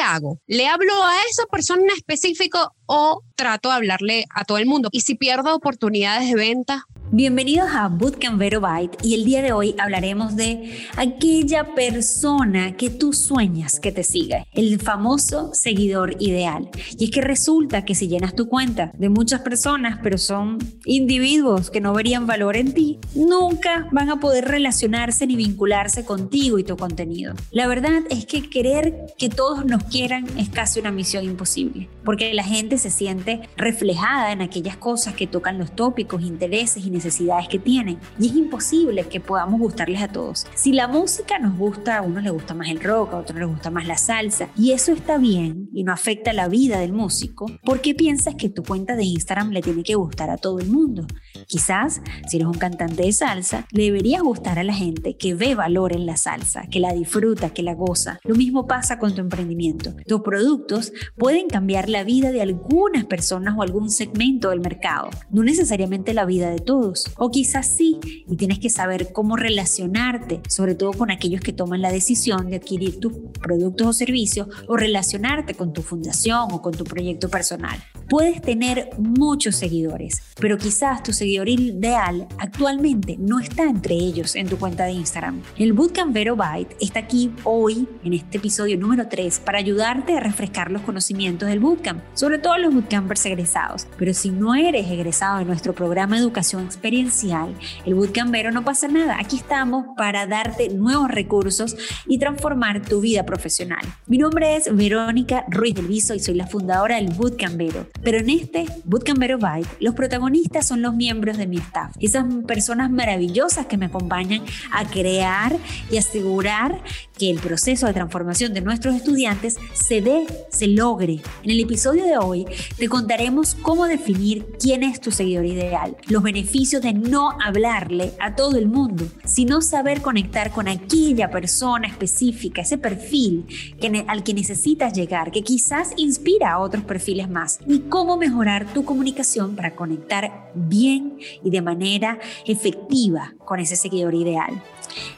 ¿qué hago? ¿Le hablo a esa persona en específico o trato de hablarle a todo el mundo? Y si pierdo oportunidades de venta, Bienvenidos a Bootcamp Vero Byte y el día de hoy hablaremos de aquella persona que tú sueñas que te siga, el famoso seguidor ideal. Y es que resulta que si llenas tu cuenta de muchas personas, pero son individuos que no verían valor en ti, nunca van a poder relacionarse ni vincularse contigo y tu contenido. La verdad es que querer que todos nos quieran es casi una misión imposible, porque la gente se siente reflejada en aquellas cosas que tocan los tópicos, intereses y que tienen. Y es imposible que podamos gustarles a todos. Si la música nos gusta, a unos les gusta más el rock, a otros les gusta más la salsa, y eso está bien y no afecta la vida del músico, ¿por qué piensas que tu cuenta de Instagram le tiene que gustar a todo el mundo? Quizás, si eres un cantante de salsa, le deberías gustar a la gente que ve valor en la salsa, que la disfruta, que la goza. Lo mismo pasa con tu emprendimiento. Tus productos pueden cambiar la vida de algunas personas o algún segmento del mercado, no necesariamente la vida de todos o quizás sí, y tienes que saber cómo relacionarte, sobre todo con aquellos que toman la decisión de adquirir tus productos o servicios o relacionarte con tu fundación o con tu proyecto personal. Puedes tener muchos seguidores, pero quizás tu seguidor ideal actualmente no está entre ellos en tu cuenta de Instagram. El Bootcamp Vero Byte está aquí hoy, en este episodio número 3, para ayudarte a refrescar los conocimientos del Bootcamp, sobre todo los Bootcampers egresados. Pero si no eres egresado de nuestro programa de educación experiencial, el Bootcampero no pasa nada. Aquí estamos para darte nuevos recursos y transformar tu vida profesional. Mi nombre es Verónica Ruiz del Viso y soy la fundadora del Bootcampero. Pero en este Bootcampero Byte, los protagonistas son los miembros de mi staff, esas personas maravillosas que me acompañan a crear y asegurar que el proceso de transformación de nuestros estudiantes se dé, se logre. En el episodio de hoy te contaremos cómo definir quién es tu seguidor ideal, los beneficios de no hablarle a todo el mundo, sino saber conectar con aquella persona específica, ese perfil que, al que necesitas llegar, que quizás inspira a otros perfiles más, y cómo mejorar tu comunicación para conectar bien y de manera efectiva con ese seguidor ideal.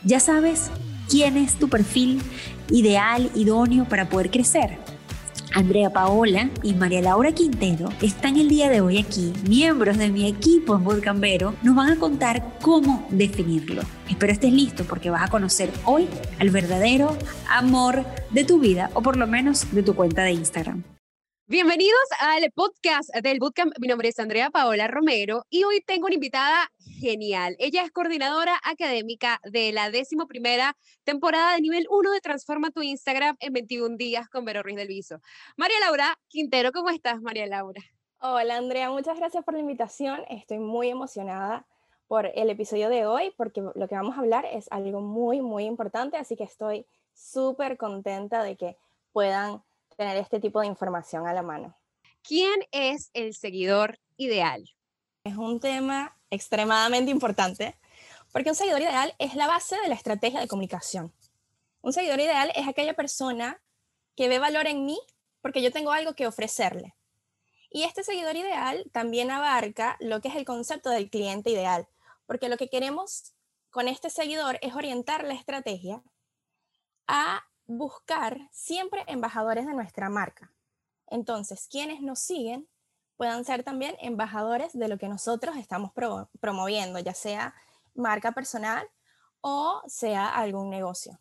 Ya sabes quién es tu perfil ideal, idóneo para poder crecer. Andrea Paola y María Laura Quintero están el día de hoy aquí, miembros de mi equipo en Bootcampero, nos van a contar cómo definirlo. Espero estés listo porque vas a conocer hoy al verdadero amor de tu vida o por lo menos de tu cuenta de Instagram. Bienvenidos al podcast del Bootcamp. Mi nombre es Andrea Paola Romero y hoy tengo una invitada genial. Ella es coordinadora académica de la décimo primera temporada de nivel 1 de Transforma tu Instagram en 21 días con Vero Ruiz del Viso. María Laura Quintero, ¿cómo estás, María Laura? Hola, Andrea, muchas gracias por la invitación. Estoy muy emocionada por el episodio de hoy porque lo que vamos a hablar es algo muy, muy importante, así que estoy súper contenta de que puedan tener este tipo de información a la mano. ¿Quién es el seguidor ideal? Es un tema extremadamente importante porque un seguidor ideal es la base de la estrategia de comunicación. Un seguidor ideal es aquella persona que ve valor en mí porque yo tengo algo que ofrecerle. Y este seguidor ideal también abarca lo que es el concepto del cliente ideal, porque lo que queremos con este seguidor es orientar la estrategia a buscar siempre embajadores de nuestra marca. Entonces, quienes nos siguen puedan ser también embajadores de lo que nosotros estamos promoviendo, ya sea marca personal o sea algún negocio.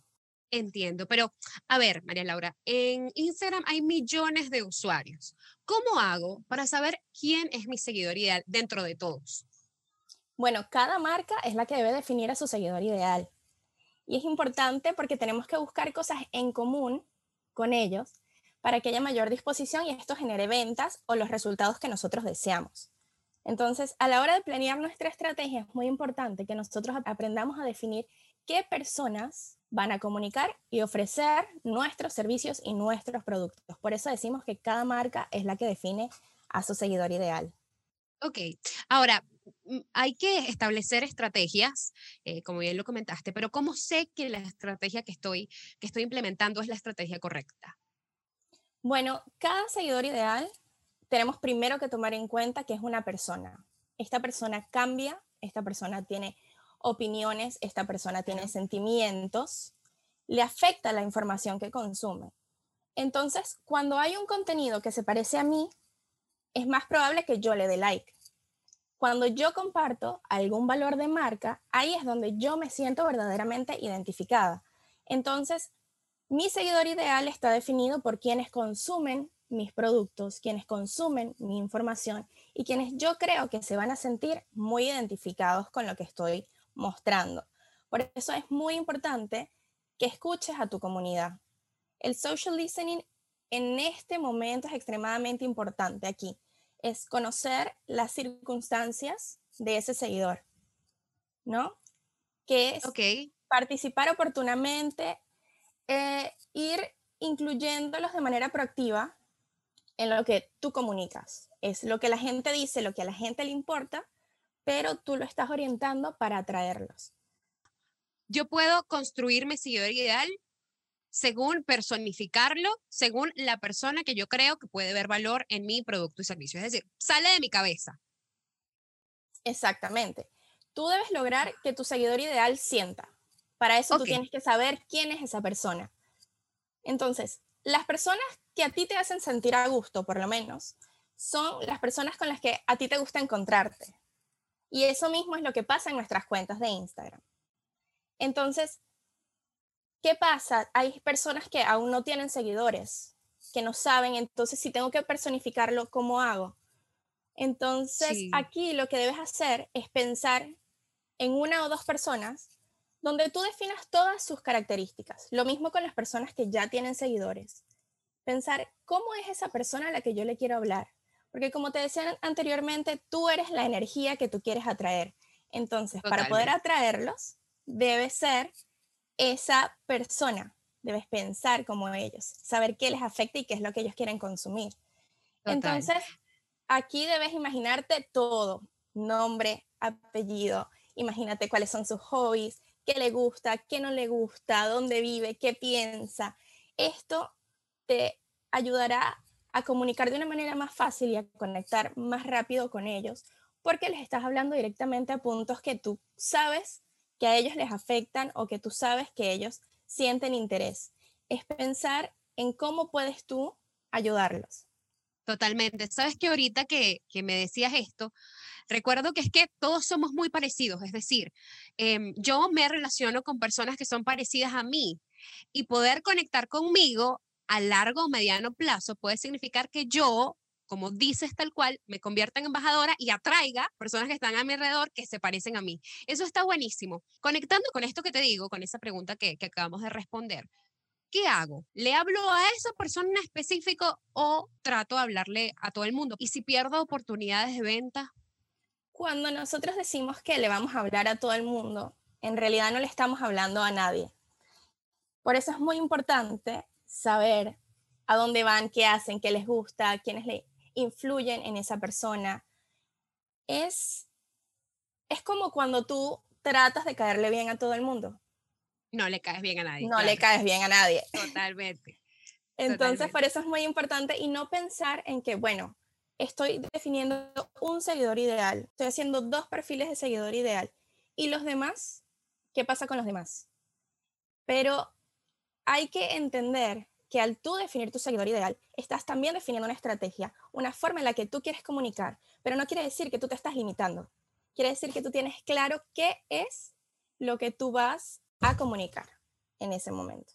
Entiendo, pero a ver, María Laura, en Instagram hay millones de usuarios. ¿Cómo hago para saber quién es mi seguidor ideal dentro de todos? Bueno, cada marca es la que debe definir a su seguidor ideal. Y es importante porque tenemos que buscar cosas en común con ellos para que haya mayor disposición y esto genere ventas o los resultados que nosotros deseamos. Entonces, a la hora de planear nuestra estrategia es muy importante que nosotros aprendamos a definir qué personas van a comunicar y ofrecer nuestros servicios y nuestros productos. Por eso decimos que cada marca es la que define a su seguidor ideal. Ok, ahora mm, hay que establecer estrategias, eh, como bien lo comentaste, pero ¿cómo sé que la estrategia que estoy, que estoy implementando es la estrategia correcta? Bueno, cada seguidor ideal tenemos primero que tomar en cuenta que es una persona. Esta persona cambia, esta persona tiene opiniones, esta persona tiene sentimientos, le afecta la información que consume. Entonces, cuando hay un contenido que se parece a mí, es más probable que yo le dé like. Cuando yo comparto algún valor de marca, ahí es donde yo me siento verdaderamente identificada. Entonces, mi seguidor ideal está definido por quienes consumen mis productos, quienes consumen mi información y quienes yo creo que se van a sentir muy identificados con lo que estoy mostrando. Por eso es muy importante que escuches a tu comunidad. El social listening en este momento es extremadamente importante aquí. Es conocer las circunstancias de ese seguidor, ¿no? Que es participar oportunamente, eh, ir incluyéndolos de manera proactiva en lo que tú comunicas. Es lo que la gente dice, lo que a la gente le importa, pero tú lo estás orientando para atraerlos. Yo puedo construir mi seguidor ideal según personificarlo, según la persona que yo creo que puede ver valor en mi producto y servicio. Es decir, sale de mi cabeza. Exactamente. Tú debes lograr que tu seguidor ideal sienta. Para eso tú tienes que saber quién es esa persona. Entonces, las personas que a ti te hacen sentir a gusto, por lo menos, son las personas con las que a ti te gusta encontrarte. Y eso mismo es lo que pasa en nuestras cuentas de Instagram. Entonces, ¿qué pasa? Hay personas que aún no tienen seguidores, que no saben, entonces si tengo que personificarlo, ¿cómo hago? Entonces, aquí lo que debes hacer es pensar en una o dos personas donde tú definas todas sus características. Lo mismo con las personas que ya tienen seguidores. Pensar, ¿cómo es esa persona a la que yo le quiero hablar? Porque como te decía anteriormente, tú eres la energía que tú quieres atraer. Entonces, para poder atraerlos, debe ser esa persona. Debes pensar como ellos, saber qué les afecta y qué es lo que ellos quieren consumir. Entonces, aquí debes imaginarte todo, nombre, apellido, imagínate cuáles son sus hobbies, qué le gusta, qué no le gusta, dónde vive, qué piensa. Esto te ayudará a comunicar de una manera más fácil y a conectar más rápido con ellos, porque les estás hablando directamente a puntos que tú sabes que a ellos les afectan o que tú sabes que ellos sienten interés. Es pensar en cómo puedes tú ayudarlos. Totalmente. Sabes que ahorita que, que me decías esto, recuerdo que es que todos somos muy parecidos, es decir, em, yo me relaciono con personas que son parecidas a mí y poder conectar conmigo a largo o mediano plazo puede significar que yo, como dices tal cual, me convierta en embajadora y atraiga personas que están a mi alrededor que se parecen a mí. Eso está buenísimo. Conectando con esto que te digo, con esa pregunta que, que acabamos de responder, ¿qué hago? ¿Le hablo a esa persona en específico o trato de hablarle a todo el mundo? Y si pierdo oportunidades de venta. Cuando nosotros decimos que le vamos a hablar a todo el mundo, en realidad no le estamos hablando a nadie. Por eso es muy importante saber a dónde van, qué hacen, qué les gusta, quiénes le influyen en esa persona. Es, es como cuando tú tratas de caerle bien a todo el mundo. No le caes bien a nadie. No le caes bien a nadie. Totalmente. Entonces, por eso es muy importante y no pensar en que, bueno, estoy definiendo un seguidor ideal, estoy haciendo dos perfiles de seguidor ideal y los demás, ¿qué pasa con los demás? Pero hay que entender que al tú definir tu seguidor ideal, estás también definiendo una estrategia, una forma en la que tú quieres comunicar, pero no quiere decir que tú te estás limitando. Quiere decir que tú tienes claro qué es lo que tú vas a comunicar en ese momento.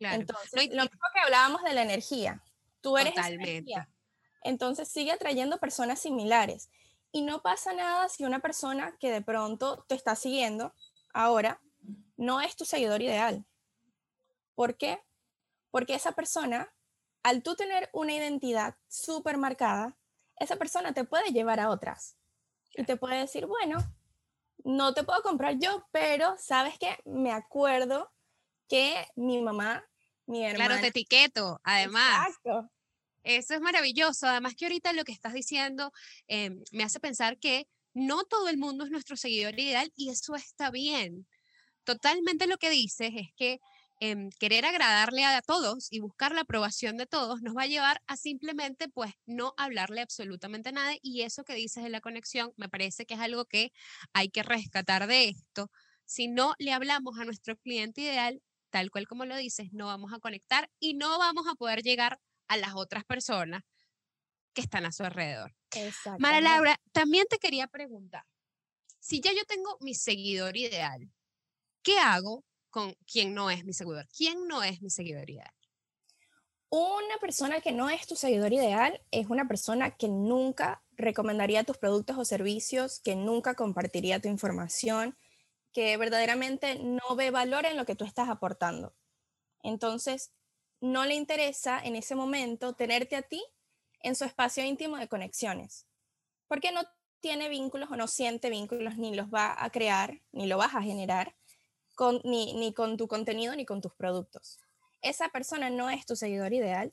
Entonces, lo mismo que hablábamos de la energía. Tú eres energía. Entonces sigue atrayendo personas similares. Y no pasa nada si una persona que de pronto te está siguiendo ahora no es tu seguidor ideal. ¿Por qué? Porque esa persona, al tú tener una identidad súper marcada, esa persona te puede llevar a otras. Y te puede decir, bueno, no te puedo comprar yo, pero sabes que me acuerdo que mi mamá, mi hermana. Claro, te etiqueto, además. Exacto. Eso es maravilloso. Además que ahorita lo que estás diciendo em, me hace pensar que no todo el mundo es nuestro seguidor ideal y eso está bien. Totalmente lo que dices es que Em, querer agradarle a todos y buscar la aprobación de todos nos va a llevar a simplemente pues no hablarle absolutamente a nadie y eso que dices de la conexión me parece que es algo que hay que rescatar de esto. Si no le hablamos a nuestro cliente ideal, tal cual como lo dices, no vamos a conectar y no vamos a poder llegar a las otras personas que están a su alrededor. Mara Laura, también te quería preguntar, si ya yo tengo mi seguidor ideal, ¿qué hago con quien no es mi seguidor? ¿Quién no es mi seguidor ideal? Una persona que no es tu seguidor ideal es una persona que nunca recomendaría tus productos o servicios, que nunca compartiría tu información, que verdaderamente no ve valor en lo que tú estás aportando. Entonces, no le interesa en ese momento tenerte a ti en su espacio íntimo de conexiones, porque no tiene vínculos o no siente vínculos, ni los va a crear, ni lo vas a generar, con, ni, ni con tu contenido, ni con tus productos esa persona no es tu seguidor ideal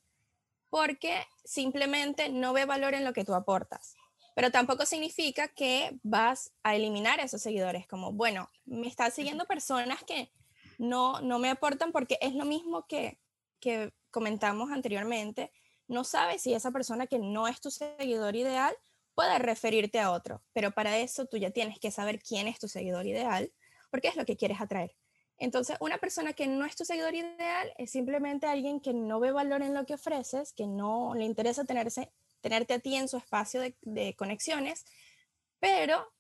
porque simplemente no ve valor en lo que tú aportas. Pero tampoco significa que vas a eliminar a esos seguidores, como, bueno, me están siguiendo personas que no, no me aportan porque es lo mismo que, que comentamos anteriormente. No sabes si esa persona que no es tu seguidor ideal puede referirte a otro, pero para eso tú ya tienes que saber quién es tu seguidor ideal, porque es lo que quieres atraer. Entonces, una persona que no es tu seguidor ideal es simplemente alguien que no ve valor en lo que ofreces, que no le interesa tenerse, tenerte a ti en su espacio de, de conexiones, pero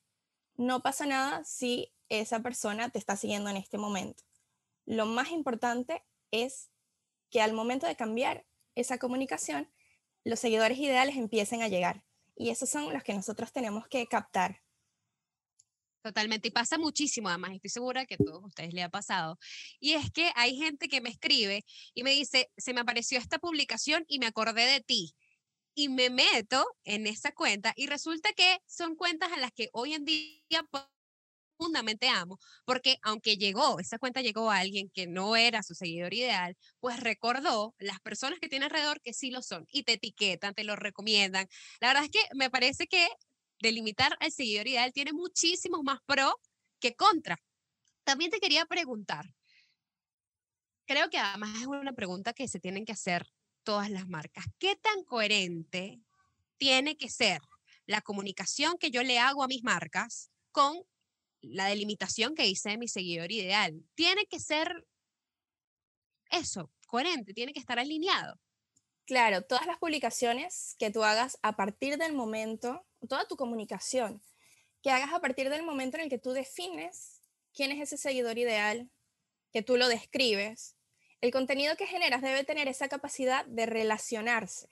no pasa nada si esa persona te está siguiendo en este momento. Lo más importante es que al momento de cambiar esa comunicación, los seguidores ideales empiecen a llegar. Y esos son los que nosotros tenemos que captar. Totalmente, y pasa muchísimo, además, estoy segura que a todos ustedes le ha pasado. Y es que hay gente que me escribe y me dice, se me apareció esta publicación y me acordé de ti. Y me meto en esa cuenta y resulta que son cuentas a las que hoy en día profundamente amo, porque aunque llegó, esa cuenta llegó a alguien que no era su seguidor ideal, pues recordó las personas que tiene alrededor que sí lo son y te etiquetan, te lo recomiendan. La verdad es que me parece que delimitar al seguidor ideal tiene muchísimos más pro que contra. También te quería preguntar, creo que además es una pregunta que se tienen que hacer todas las marcas. ¿Qué tan coherente tiene que ser la comunicación que yo le hago a mis marcas con la delimitación que hice de mi seguidor ideal? Tiene que ser eso, coherente, tiene que estar alineado. Claro, todas las publicaciones que tú hagas a partir del momento, toda tu comunicación que hagas a partir del momento en el que tú defines quién es ese seguidor ideal, que tú lo describes, el contenido que generas debe tener esa capacidad de relacionarse.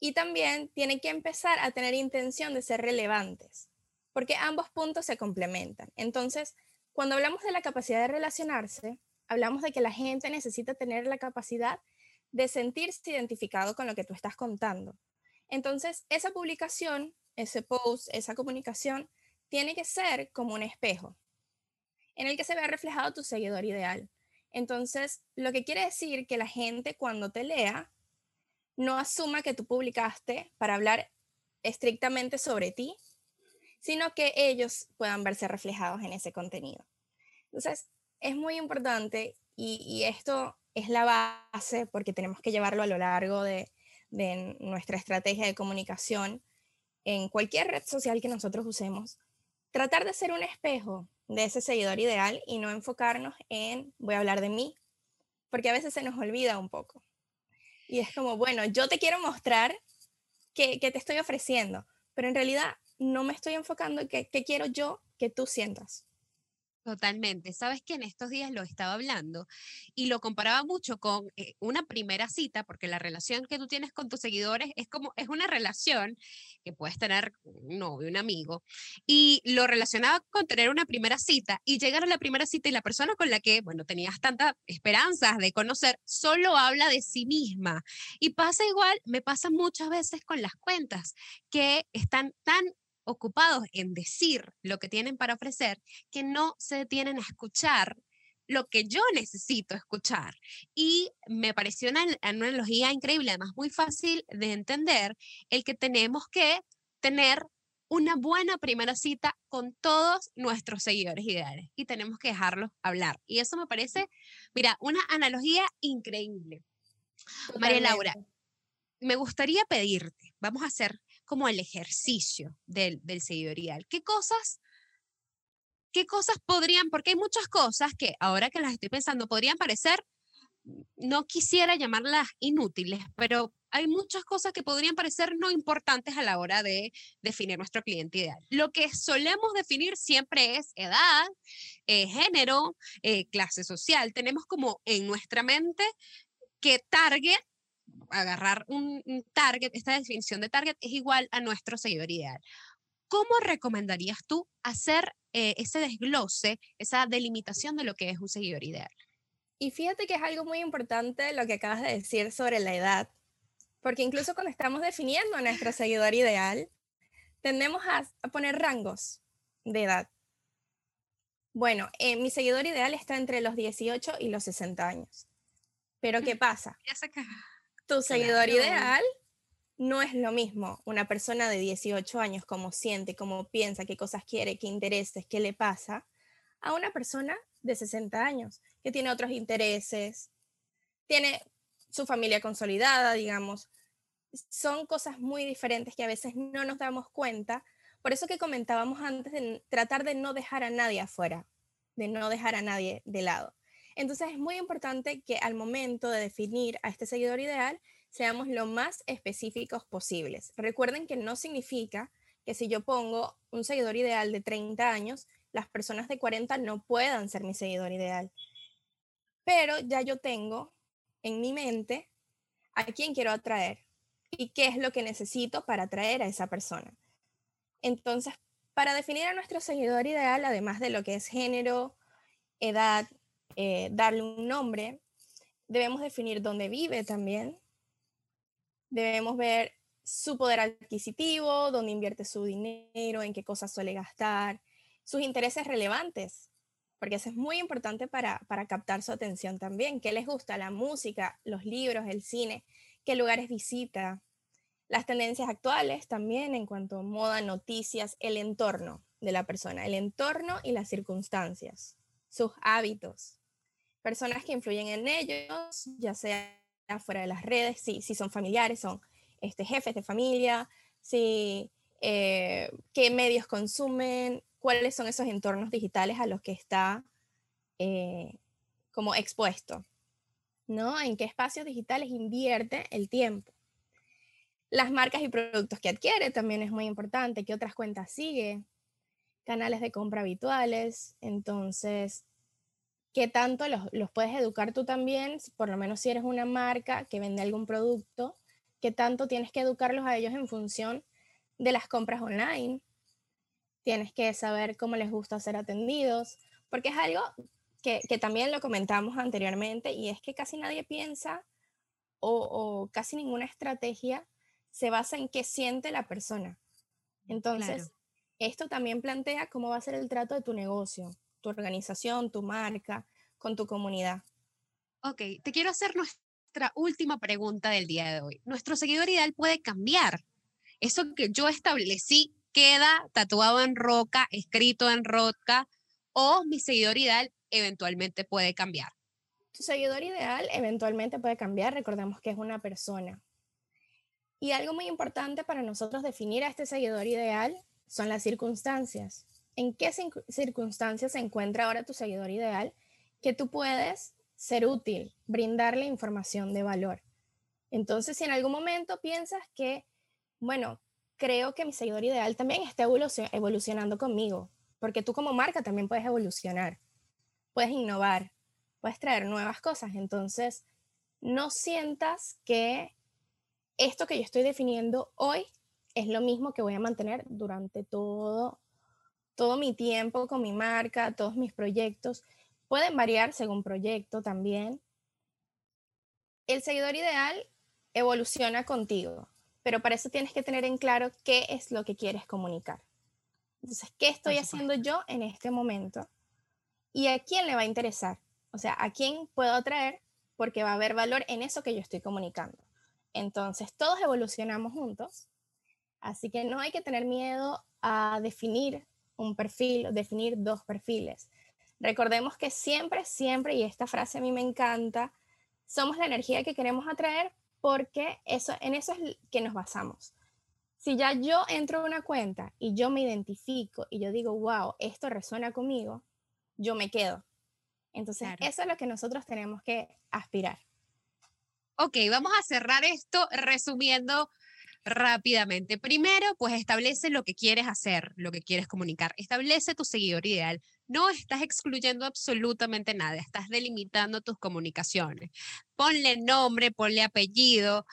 Y también tiene que empezar a tener intención de ser relevantes, porque ambos puntos se complementan. Entonces, cuando hablamos de la capacidad de relacionarse, hablamos de que la gente necesita tener la capacidad de sentirse identificado con lo que tú estás contando. Entonces, esa publicación, ese post, esa comunicación, tiene que ser como un espejo en el que se vea reflejado tu seguidor ideal. Entonces, lo que quiere decir que la gente cuando te lea no asuma que tú publicaste para hablar estrictamente sobre ti, sino que ellos puedan verse reflejados en ese contenido. Entonces, es muy importante y, y esto es la base porque tenemos que llevarlo a lo largo de, nuestra estrategia de comunicación en cualquier red social que nosotros usemos. Tratar de ser un espejo de ese seguidor ideal y no enfocarnos en voy a hablar de mí, porque a veces se nos olvida un poco. Y es como, bueno, yo te quiero mostrar qué, te estoy ofreciendo, pero en realidad no me estoy enfocando en qué quiero yo que tú sientas. Totalmente. Sabes que en estos días lo estaba hablando y lo comparaba mucho con eh, una primera cita, porque la relación que tú tienes con tus seguidores es como, es una relación que puedes tener un novio, un amigo, y lo relacionaba con tener una primera cita y llegar a la primera cita y la persona con la que, bueno, tenías tantas esperanzas de conocer, solo habla de sí misma. Y pasa igual, me pasa muchas veces con las cuentas, que están tan ocupados en decir lo que tienen para ofrecer que no se detienen a escuchar lo que yo necesito escuchar. Y me pareció una, analogía increíble, además muy fácil de entender, el que tenemos que tener una buena primera cita con todos nuestros seguidores ideales y tenemos que dejarlos hablar. Y eso me parece, mira, una analogía increíble. María Laura, me gustaría pedirte, vamos a hacer como el ejercicio del, del seguidor ideal. ¿Qué cosas ¿qué cosas podrían, porque hay muchas cosas que ahora que las estoy pensando podrían parecer, no quisiera llamarlas inútiles, pero hay muchas cosas que podrían parecer no importantes a la hora de definir nuestro cliente ideal. Lo que solemos definir siempre es edad, eh, género, eh, clase social. Tenemos como en nuestra mente que target, agarrar un, target, esta definición de target es igual a nuestro seguidor ideal. ¿Cómo recomendarías tú hacer eh, ese desglose, esa delimitación de lo que es un seguidor ideal? Y fíjate que es algo muy importante lo que acabas de decir sobre la edad, porque incluso cuando estamos definiendo a nuestro seguidor ideal, tendemos a, poner rangos de edad. Bueno, eh, mi seguidor ideal está entre los 18 y los 60 años. Pero ¿qué pasa? Tu seguidor ideal no es lo mismo una persona de 18 años, como siente, cómo piensa, qué cosas quiere, qué intereses, qué le pasa, a una persona de 60 años que tiene otros intereses, tiene su familia consolidada, digamos. Son cosas muy diferentes que a veces no nos damos cuenta. Por eso que comentábamos antes de tratar de no dejar a nadie afuera, de no dejar a nadie de lado. Entonces es muy importante que al momento de definir a este seguidor ideal seamos lo más específicos posibles. Recuerden que no significa que si yo pongo un seguidor ideal de 30 años, las personas de 40 no puedan ser mi seguidor ideal. Pero ya yo tengo en mi mente a quién quiero atraer y qué es lo que necesito para atraer a esa persona. Entonces, para definir a nuestro seguidor ideal, además de lo que es género, edad, eh, darle un nombre, debemos definir dónde vive también. Debemos ver su poder adquisitivo, dónde invierte su dinero, en qué cosas suele gastar, sus intereses relevantes, porque eso es muy importante para, para captar su atención también. ¿Qué les gusta? La música, los libros, el cine, qué lugares visita, las tendencias actuales también en cuanto a moda, noticias, el entorno de la persona, el entorno y las circunstancias, sus hábitos, personas que influyen en ellos, ya sea fuera de las redes, si, si son familiares, son este, jefes de familia, si, eh, qué medios consumen, cuáles son esos entornos digitales a los que está eh, como expuesto, ¿no? En qué espacios digitales invierte el tiempo. Las marcas y productos que adquiere también es muy importante, qué otras cuentas sigue, canales de compra habituales, entonces, qué tanto los, los puedes educar tú también, por lo menos si eres una marca que vende algún producto, qué tanto tienes que educarlos a ellos en función de las compras online, tienes que saber cómo les gusta ser atendidos, porque es algo que, también lo comentamos anteriormente y es que casi nadie piensa o, casi ninguna estrategia se basa en qué siente la persona. Entonces, esto también plantea cómo va a ser el trato de tu negocio, tu organización, tu marca, con tu comunidad. Ok, te quiero hacer nuestra última pregunta del día de hoy. ¿Nuestro seguidor ideal puede cambiar? Eso que yo establecí queda tatuado en roca, escrito en roca, o mi seguidor ideal eventualmente puede cambiar. Tu seguidor ideal eventualmente puede cambiar, recordemos que es una persona. Y algo muy importante para nosotros definir a este seguidor ideal son las circunstancias. ¿En qué circunstancias se encuentra ahora tu seguidor ideal que tú puedes ser útil, brindarle información de valor? Entonces, si en algún momento piensas que, bueno, creo que mi seguidor ideal también está evolucionando conmigo, porque tú como marca también puedes evolucionar, puedes innovar, puedes traer nuevas cosas. Entonces, no sientas que esto que yo estoy definiendo hoy es lo mismo que voy a mantener durante todo, todo mi tiempo con mi marca, todos mis proyectos. Pueden variar según proyecto también. El seguidor ideal evoluciona contigo pero para eso tienes que tener en claro qué es lo que quieres comunicar. Entonces, ¿qué estoy haciendo yo en este momento? ¿Y a quién le va a interesar? O sea, ¿a quién puedo atraer? Porque va a haber valor en eso que yo estoy comunicando. Entonces, todos evolucionamos juntos, así que no hay que tener miedo a definir un perfil, definir dos perfiles. Recordemos que siempre, siempre, y esta frase a mí me encanta, somos la energía que queremos atraer porque eso, en eso es que nos basamos. Si ya yo entro a una cuenta y yo me identifico y yo digo, wow, esto resuena conmigo, yo me quedo. Entonces, eso es lo que nosotros tenemos que aspirar. Ok, vamos a cerrar esto resumiendo rápidamente. Primero, pues establece lo que quieres hacer, lo que quieres comunicar. Establece tu seguidor ideal. No estás excluyendo absolutamente nada, estás delimitando tus comunicaciones. Ponle nombre, ponle apellido,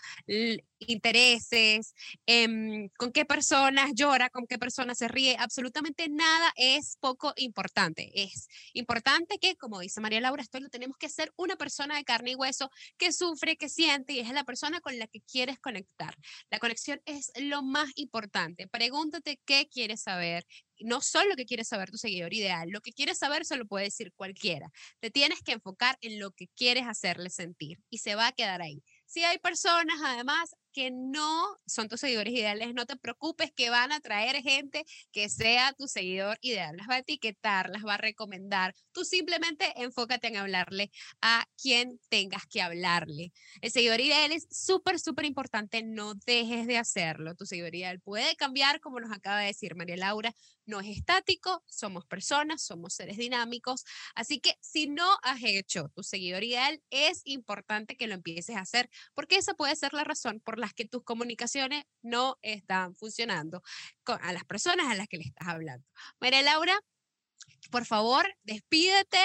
intereses, em, con qué personas llora, con qué personas se ríe. Absolutamente nada es poco importante. Es importante que, como dice María Laura, esto lo tenemos que hacer una persona de carne y hueso que sufre, que siente y es la persona con la que quieres conectar. La conexión es lo más importante. Pregúntate qué quieres saber, no solo lo que quiere saber tu seguidor ideal, lo que quieres saber se lo puede decir cualquiera. Te tienes que enfocar en lo que quieres hacerle sentir y se va a quedar ahí. Si hay personas, además, que no son tus seguidores ideales, no te preocupes que van a traer gente que sea tu seguidor ideal. Las va a etiquetar, las va a recomendar. Tú simplemente enfócate en hablarle a quien tengas que hablarle. El seguidor ideal es súper, súper importante. No dejes de hacerlo. Tu seguidor ideal puede cambiar, como nos acaba de decir María Laura. No es estático, somos personas, somos seres dinámicos. Así que si no has hecho tu seguidor ideal, es importante que lo empieces a hacer, porque esa puede ser la razón por la que tus comunicaciones no están funcionando con, a las personas a las que le estás hablando. María Laura, por favor, despídete.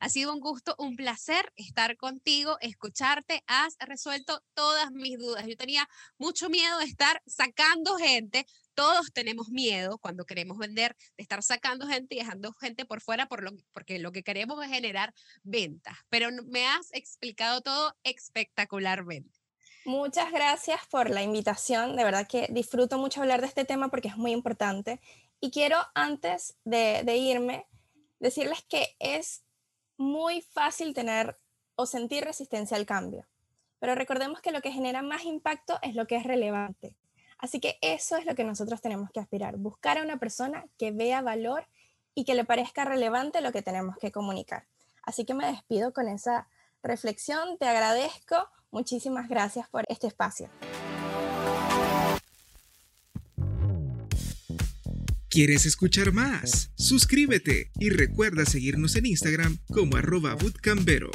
Ha sido un gusto, un placer estar contigo, escucharte. Has resuelto todas mis dudas. Yo tenía mucho miedo de estar sacando gente. Todos tenemos miedo cuando queremos vender, de estar sacando gente y dejando gente por fuera por lo, porque lo que queremos es generar ventas. Pero me has explicado todo espectacularmente. Muchas gracias por la invitación. De verdad que disfruto mucho hablar de este tema porque es muy importante. Y quiero, antes de, irme, decirles que es muy fácil tener o sentir resistencia al cambio. Pero recordemos que lo que genera más impacto es lo que es relevante. Así que eso es lo que nosotros tenemos que aspirar, buscar a una persona que vea valor y que le parezca relevante lo que tenemos que comunicar. Así que me despido con esa reflexión, te agradezco Muchísimas gracias por este espacio. ¿Quieres escuchar más? Suscríbete y recuerda seguirnos en Instagram como arroba bootcambero.